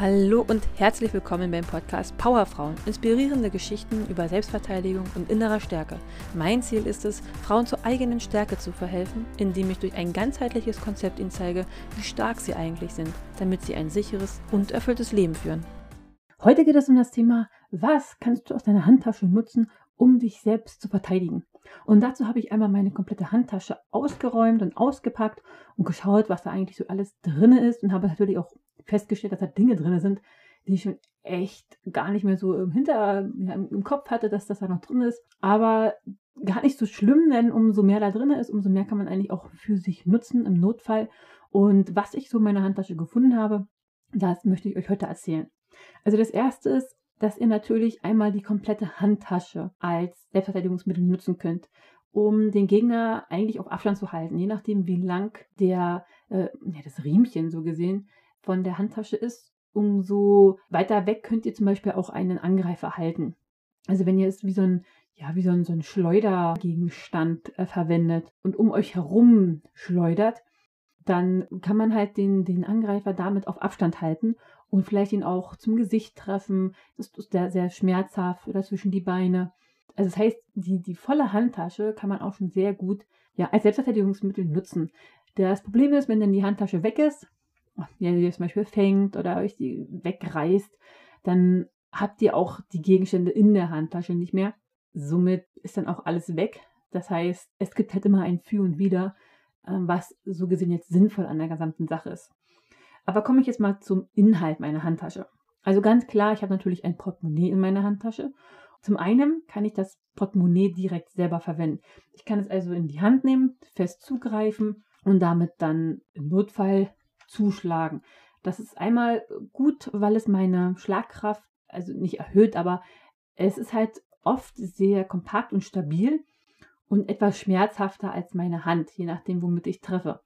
Hallo und herzlich willkommen beim Podcast Powerfrauen. Inspirierende Geschichten über Selbstverteidigung und innerer Stärke. Mein Ziel ist es, Frauen zur eigenen Stärke zu verhelfen, indem ich durch ein ganzheitliches Konzept ihnen zeige, wie stark sie eigentlich sind, damit sie ein sicheres und erfülltes Leben führen. Heute geht es um das Thema, was kannst du aus deiner Handtasche nutzen, um dich selbst zu verteidigen. Und dazu habe ich einmal meine komplette Handtasche ausgeräumt und ausgepackt und geschaut, was da eigentlich so alles drin ist und habe natürlich auch festgestellt, dass da Dinge drin sind, die ich schon echt gar nicht mehr so im Hinter, ja, im Kopf hatte, dass das da noch drin ist. Aber gar nicht so schlimm, denn umso mehr da drin ist, umso mehr kann man eigentlich auch für sich nutzen im Notfall. Und was ich so in meiner Handtasche gefunden habe, das möchte ich euch heute erzählen. Also das erste ist, dass ihr natürlich einmal die komplette Handtasche als Selbstverteidigungsmittel nutzen könnt, um den Gegner eigentlich auf Abstand zu halten, je nachdem, wie lang der, äh, ja, das Riemchen so gesehen von der Handtasche ist, umso weiter weg könnt ihr zum Beispiel auch einen Angreifer halten. Also wenn ihr es wie so ein, ja, wie so ein, so ein Schleudergegenstand äh, verwendet und um euch herum schleudert, dann kann man halt den, den Angreifer damit auf Abstand halten und vielleicht ihn auch zum Gesicht treffen. Das ist sehr, sehr schmerzhaft oder zwischen die Beine. Also das heißt, die, die volle Handtasche kann man auch schon sehr gut ja, als Selbstverteidigungsmittel nutzen. Das Problem ist, wenn dann die Handtasche weg ist, wenn ihr zum Beispiel fängt oder euch die wegreißt, dann habt ihr auch die Gegenstände in der Handtasche nicht mehr. Somit ist dann auch alles weg. Das heißt, es gibt halt immer ein Für und Wider, ähm, was so gesehen jetzt sinnvoll an der gesamten Sache ist. Aber komme ich jetzt mal zum Inhalt meiner Handtasche. Also ganz klar, ich habe natürlich ein Portemonnaie in meiner Handtasche. Zum einen kann ich das Portemonnaie direkt selber verwenden. Ich kann es also in die Hand nehmen, fest zugreifen und damit dann im Notfall zuschlagen. Das ist einmal gut, weil es meine Schlagkraft, also nicht erhöht, aber es ist halt oft sehr kompakt und stabil und etwas schmerzhafter als meine Hand, je nachdem, womit ich treffe.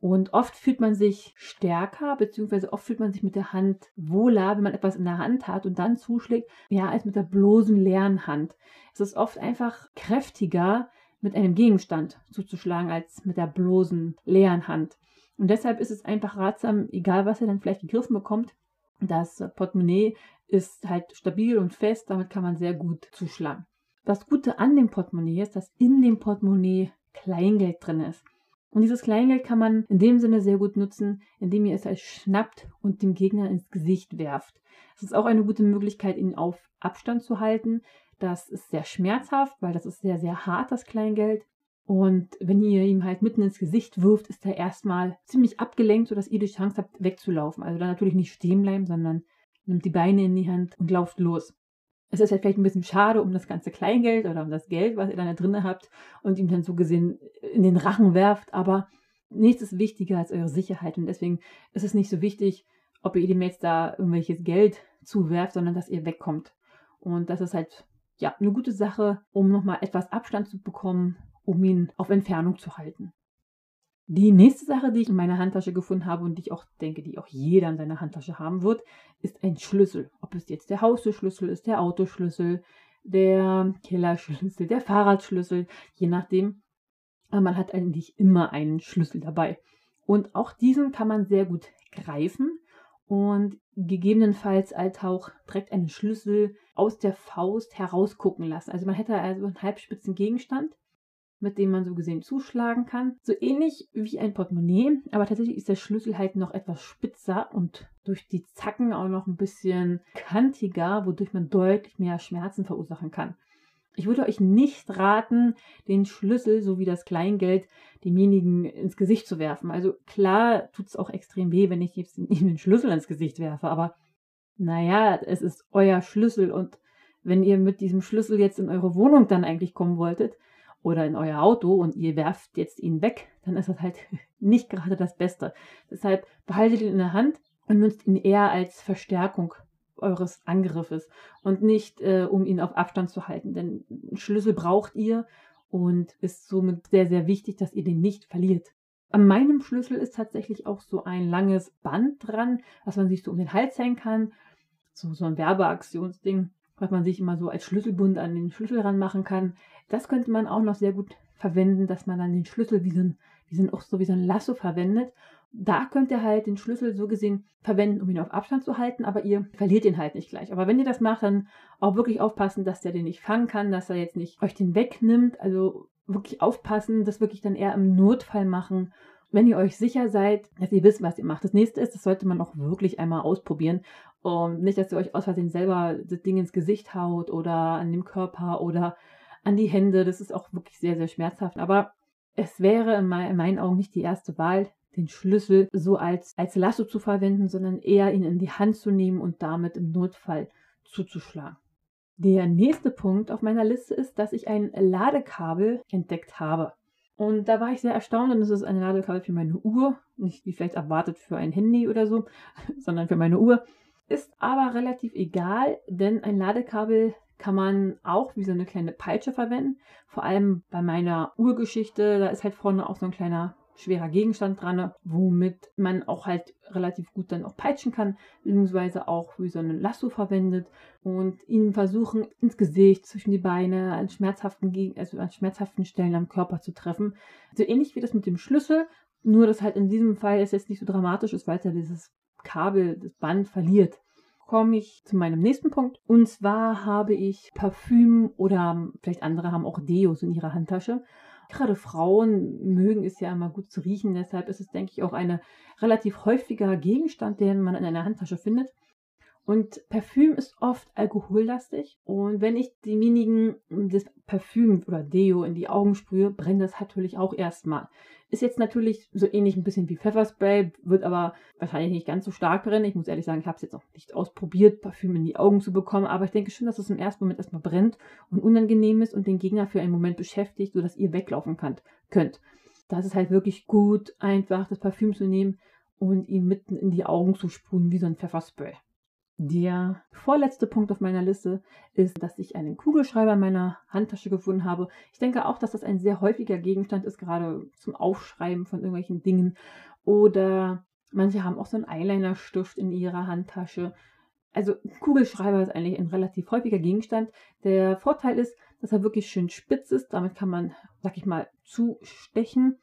Und oft fühlt man sich stärker, beziehungsweise oft fühlt man sich mit der Hand wohler, wenn man etwas in der Hand hat und dann zuschlägt, ja, als mit der bloßen leeren Hand. Es ist oft einfach kräftiger, mit einem Gegenstand zuzuschlagen, als mit der bloßen leeren Hand. Und deshalb ist es einfach ratsam, egal was ihr dann vielleicht gegriffen bekommt, das Portemonnaie ist halt stabil und fest, damit kann man sehr gut zuschlagen. Das Gute an dem Portemonnaie ist, dass in dem Portemonnaie Kleingeld drin ist. Und dieses Kleingeld kann man in dem Sinne sehr gut nutzen, indem ihr es halt schnappt und dem Gegner ins Gesicht werft. Es ist auch eine gute Möglichkeit, ihn auf Abstand zu halten. Das ist sehr schmerzhaft, weil das ist sehr, sehr hart, das Kleingeld. Und wenn ihr ihm halt mitten ins Gesicht wirft, ist er erstmal ziemlich abgelenkt, sodass ihr die Chance habt, wegzulaufen. Also dann natürlich nicht stehen bleiben, sondern nimmt die Beine in die Hand und lauft los. Es ist halt vielleicht ein bisschen schade um das ganze Kleingeld oder um das Geld, was ihr dann da drin habt und ihm dann so gesehen in den Rachen werft, aber nichts ist wichtiger als eure Sicherheit und deswegen ist es nicht so wichtig, ob ihr ihm jetzt da irgendwelches Geld zuwerft, sondern dass ihr wegkommt. Und das ist halt ja eine gute Sache, um nochmal etwas Abstand zu bekommen um ihn auf Entfernung zu halten. Die nächste Sache, die ich in meiner Handtasche gefunden habe und die ich auch denke, die auch jeder in seiner Handtasche haben wird, ist ein Schlüssel. Ob es jetzt der Haustürschlüssel ist, der Autoschlüssel, der Kellerschlüssel, der Fahrradschlüssel, je nachdem. Aber man hat eigentlich immer einen Schlüssel dabei. Und auch diesen kann man sehr gut greifen und gegebenenfalls als auch direkt einen Schlüssel aus der Faust herausgucken lassen. Also man hätte also einen halbspitzen Gegenstand mit dem man so gesehen zuschlagen kann. So ähnlich wie ein Portemonnaie, aber tatsächlich ist der Schlüssel halt noch etwas spitzer und durch die Zacken auch noch ein bisschen kantiger, wodurch man deutlich mehr Schmerzen verursachen kann. Ich würde euch nicht raten, den Schlüssel sowie das Kleingeld demjenigen ins Gesicht zu werfen. Also klar tut es auch extrem weh, wenn ich jetzt ihm den Schlüssel ins Gesicht werfe, aber naja, es ist euer Schlüssel und wenn ihr mit diesem Schlüssel jetzt in eure Wohnung dann eigentlich kommen wolltet, oder in euer Auto und ihr werft jetzt ihn weg, dann ist das halt nicht gerade das Beste. Deshalb behaltet ihn in der Hand und nutzt ihn eher als Verstärkung eures Angriffes und nicht, äh, um ihn auf Abstand zu halten. Denn Schlüssel braucht ihr und ist somit sehr, sehr wichtig, dass ihr den nicht verliert. An meinem Schlüssel ist tatsächlich auch so ein langes Band dran, was man sich so um den Hals hängen kann. So, so ein Werbeaktionsding was man sich immer so als Schlüsselbund an den Schlüssel ranmachen kann. Das könnte man auch noch sehr gut verwenden, dass man dann den Schlüssel wie so ein, die sind auch so wie so ein Lasso verwendet. Da könnt ihr halt den Schlüssel so gesehen verwenden, um ihn auf Abstand zu halten, aber ihr verliert ihn halt nicht gleich. Aber wenn ihr das macht, dann auch wirklich aufpassen, dass der den nicht fangen kann, dass er jetzt nicht euch den wegnimmt. Also wirklich aufpassen, das wirklich dann eher im Notfall machen wenn ihr euch sicher seid, dass ihr wisst, was ihr macht. Das nächste ist, das sollte man auch wirklich einmal ausprobieren. Und nicht, dass ihr euch aus Versehen selber das Ding ins Gesicht haut oder an dem Körper oder an die Hände. Das ist auch wirklich sehr, sehr schmerzhaft. Aber es wäre in, meinen Augen nicht die erste Wahl, den Schlüssel so als, als Lasso zu verwenden, sondern eher ihn in die Hand zu nehmen und damit im Notfall zuzuschlagen. Der nächste Punkt auf meiner Liste ist, dass ich ein Ladekabel entdeckt habe. Und da war ich sehr erstaunt und es ist ein Ladekabel für meine Uhr. Nicht wie vielleicht erwartet für ein Handy oder so, sondern für meine Uhr. Ist aber relativ egal, denn ein Ladekabel kann man auch wie so eine kleine Peitsche verwenden. Vor allem bei meiner Uhrgeschichte, da ist halt vorne auch so ein kleiner schwerer Gegenstand dran, womit man auch halt relativ gut dann auch peitschen kann, beziehungsweise auch wie so einen Lasso verwendet und ihn versuchen ins Gesicht, zwischen die Beine, an schmerzhaften, also an schmerzhaften Stellen am Körper zu treffen. So ähnlich wie das mit dem Schlüssel, nur dass halt in diesem Fall es jetzt nicht so dramatisch ist, weil es ja dieses Kabel, das Band verliert komme ich zu meinem nächsten Punkt. Und zwar habe ich Parfüm oder vielleicht andere haben auch Deos in ihrer Handtasche. Gerade Frauen mögen es ja immer gut zu riechen, deshalb ist es, denke ich, auch ein relativ häufiger Gegenstand, den man in einer Handtasche findet. Und Parfüm ist oft alkohollastig. Und wenn ich demjenigen das Parfüm oder Deo in die Augen sprühe, brennt das natürlich auch erstmal. Ist jetzt natürlich so ähnlich ein bisschen wie Pfefferspray, wird aber wahrscheinlich nicht ganz so stark brennen. Ich muss ehrlich sagen, ich habe es jetzt noch nicht ausprobiert, Parfüm in die Augen zu bekommen, aber ich denke schon, dass es im ersten Moment erstmal brennt und unangenehm ist und den Gegner für einen Moment beschäftigt, sodass ihr weglaufen könnt. könnt. Das ist halt wirklich gut, einfach das Parfüm zu nehmen und ihn mitten in die Augen zu sprühen, wie so ein Pfefferspray. Der vorletzte Punkt auf meiner Liste ist, dass ich einen Kugelschreiber in meiner Handtasche gefunden habe. Ich denke auch, dass das ein sehr häufiger Gegenstand ist, gerade zum Aufschreiben von irgendwelchen Dingen. Oder manche haben auch so einen Eyeliner-Stift in ihrer Handtasche. Also Kugelschreiber ist eigentlich ein relativ häufiger Gegenstand. Der Vorteil ist, dass er wirklich schön spitz ist. Damit kann man, sag ich mal, zustechen.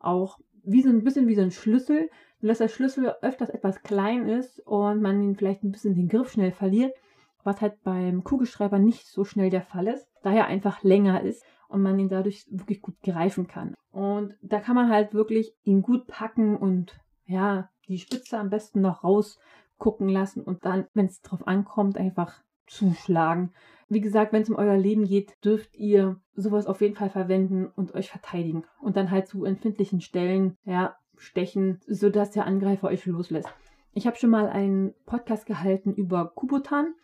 Auch wie so ein bisschen wie so ein Schlüssel dass der Schlüssel öfters etwas klein ist und man ihn vielleicht ein bisschen den Griff schnell verliert, was halt beim Kugelschreiber nicht so schnell der Fall ist, da er einfach länger ist und man ihn dadurch wirklich gut greifen kann. Und da kann man halt wirklich ihn gut packen und ja, die Spitze am besten noch rausgucken lassen und dann, wenn es drauf ankommt, einfach zuschlagen. Wie gesagt, wenn es um euer Leben geht, dürft ihr sowas auf jeden Fall verwenden und euch verteidigen. Und dann halt zu empfindlichen Stellen, ja, stechen, sodass der Angreifer euch loslässt. Ich habe schon mal einen Podcast gehalten über Kubotan.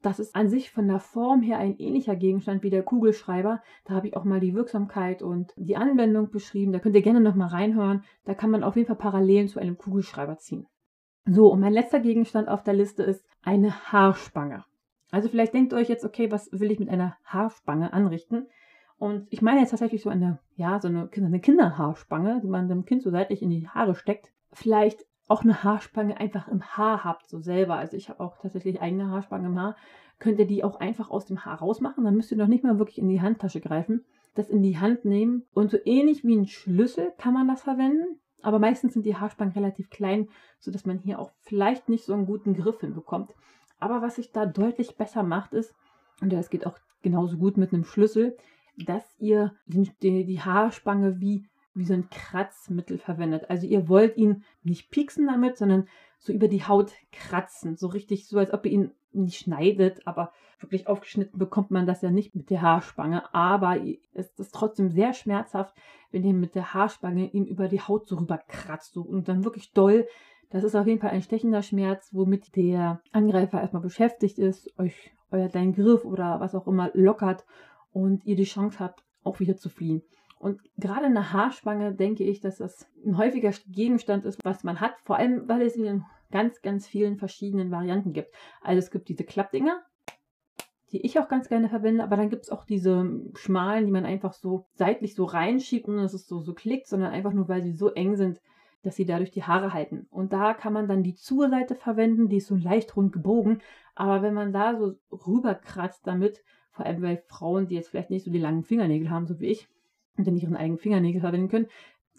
Das ist an sich von der Form her ein ähnlicher Gegenstand wie der Kugelschreiber. Da habe ich auch mal die Wirksamkeit und die Anwendung beschrieben. Da könnt ihr gerne nochmal reinhören. Da kann man auf jeden Fall Parallelen zu einem Kugelschreiber ziehen. So, und mein letzter Gegenstand auf der Liste ist eine Haarspange. Also vielleicht denkt ihr euch jetzt, okay, was will ich mit einer Haarspange anrichten? Und ich meine jetzt tatsächlich so eine, ja, so eine, eine Kinderhaarspange, die man dem Kind so seitlich in die Haare steckt. Vielleicht auch eine Haarspange einfach im Haar habt, so selber. Also ich habe auch tatsächlich eigene Haarspange im Haar. Könnt ihr die auch einfach aus dem Haar rausmachen. Dann müsst ihr noch nicht mal wirklich in die Handtasche greifen. Das in die Hand nehmen. Und so ähnlich wie ein Schlüssel kann man das verwenden. Aber meistens sind die Haarspangen relativ klein, sodass man hier auch vielleicht nicht so einen guten Griff hinbekommt. Aber was sich da deutlich besser macht, ist, und das geht auch genauso gut mit einem Schlüssel, dass ihr die, Haarspange wie, wie so ein Kratzmittel verwendet. Also ihr wollt ihn nicht pieksen damit, sondern so über die Haut kratzen. So richtig, so als ob ihr ihn nicht schneidet, aber wirklich aufgeschnitten bekommt man das ja nicht mit der Haarspange. Aber es ist trotzdem sehr schmerzhaft, wenn ihr mit der Haarspange ihm über die Haut so rüber kratzt so, und dann wirklich doll. Das ist auf jeden Fall ein stechender Schmerz, womit der Angreifer erstmal beschäftigt ist, euch euer dein Griff oder was auch immer lockert und ihr die Chance habt, auch wieder zu fliehen. Und gerade eine Haarspange denke ich, dass das ein häufiger Gegenstand ist, was man hat, vor allem weil es ihn in ganz, ganz vielen verschiedenen Varianten gibt. Also es gibt diese Klappdinger, die ich auch ganz gerne verwende, aber dann gibt es auch diese schmalen, die man einfach so seitlich so reinschiebt und es ist so, so klickt, sondern einfach nur, weil sie so eng sind, dass sie dadurch die Haare halten. Und da kann man dann die Zur-Seite verwenden, die ist so leicht rund gebogen, aber wenn man da so rüberkratzt damit, vor allem bei Frauen, die jetzt vielleicht nicht so die langen Fingernägel haben, so wie ich, und dann ihren eigenen Fingernägel verwenden können,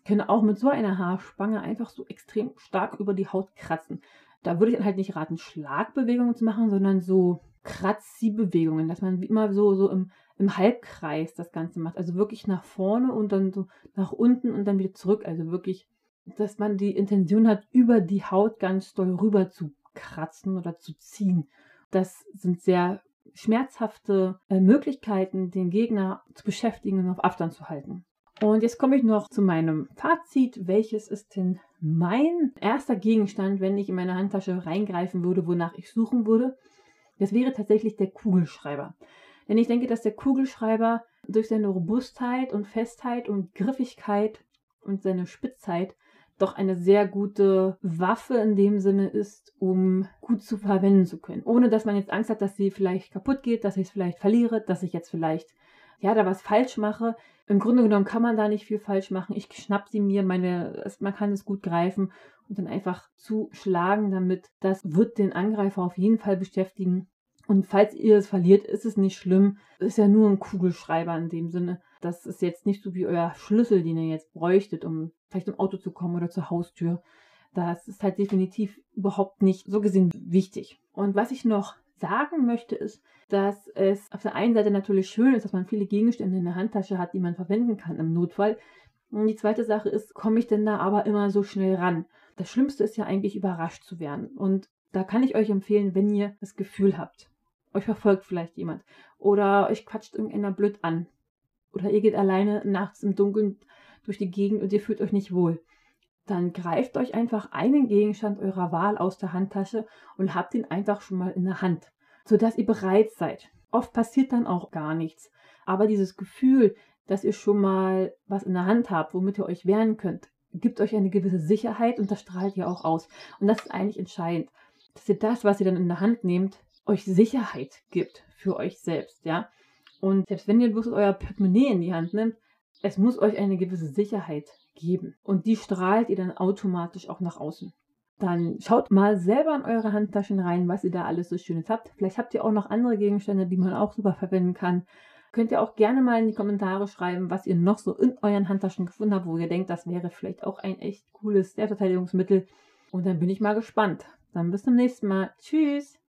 können auch mit so einer Haarspange einfach so extrem stark über die Haut kratzen. Da würde ich halt nicht raten, Schlagbewegungen zu machen, sondern so Kratzi-Bewegungen, dass man immer so, so im, im Halbkreis das Ganze macht. Also wirklich nach vorne und dann so nach unten und dann wieder zurück. Also wirklich, dass man die Intention hat, über die Haut ganz doll rüber zu kratzen oder zu ziehen. Das sind sehr schmerzhafte äh, Möglichkeiten, den Gegner zu beschäftigen und auf Abstand zu halten. Und jetzt komme ich noch zu meinem Fazit. Welches ist denn mein erster Gegenstand, wenn ich in meine Handtasche reingreifen würde, wonach ich suchen würde? Das wäre tatsächlich der Kugelschreiber. Denn ich denke, dass der Kugelschreiber durch seine Robustheit und Festheit und Griffigkeit und seine Spitzheit doch eine sehr gute Waffe in dem Sinne ist, um gut zu verwenden zu können. Ohne dass man jetzt Angst hat, dass sie vielleicht kaputt geht, dass ich es vielleicht verliere, dass ich jetzt vielleicht ja da was falsch mache. Im Grunde genommen kann man da nicht viel falsch machen. Ich schnapp sie mir, meine, man kann es gut greifen und dann einfach zuschlagen damit. Das wird den Angreifer auf jeden Fall beschäftigen. Und falls ihr es verliert, ist es nicht schlimm. Ist ja nur ein Kugelschreiber in dem Sinne. Das ist jetzt nicht so wie euer Schlüssel, den ihr jetzt bräuchtet, um vielleicht im Auto zu kommen oder zur Haustür. Das ist halt definitiv überhaupt nicht so gesehen wichtig. Und was ich noch sagen möchte, ist, dass es auf der einen Seite natürlich schön ist, dass man viele Gegenstände in der Handtasche hat, die man verwenden kann im Notfall. Und die zweite Sache ist, komme ich denn da aber immer so schnell ran? Das Schlimmste ist ja eigentlich überrascht zu werden. Und da kann ich euch empfehlen, wenn ihr das Gefühl habt, euch verfolgt vielleicht jemand oder euch quatscht irgendeiner blöd an oder ihr geht alleine nachts im Dunkeln durch die Gegend und ihr fühlt euch nicht wohl. Dann greift euch einfach einen Gegenstand eurer Wahl aus der Handtasche und habt ihn einfach schon mal in der Hand, sodass ihr bereit seid. Oft passiert dann auch gar nichts. Aber dieses Gefühl, dass ihr schon mal was in der Hand habt, womit ihr euch wehren könnt, gibt euch eine gewisse Sicherheit und das strahlt ihr auch aus. Und das ist eigentlich entscheidend, dass ihr das, was ihr dann in der Hand nehmt, euch Sicherheit gibt für euch selbst, ja. Und selbst wenn ihr bloß euer Portemonnaie in die Hand nimmt, es muss euch eine gewisse Sicherheit geben. Und die strahlt ihr dann automatisch auch nach außen. Dann schaut mal selber in eure Handtaschen rein, was ihr da alles so Schönes habt. Vielleicht habt ihr auch noch andere Gegenstände, die man auch super verwenden kann. Könnt ihr auch gerne mal in die Kommentare schreiben, was ihr noch so in euren Handtaschen gefunden habt, wo ihr denkt, das wäre vielleicht auch ein echt cooles Selbstverteidigungsmittel. Und dann bin ich mal gespannt. Dann bis zum nächsten Mal. Tschüss!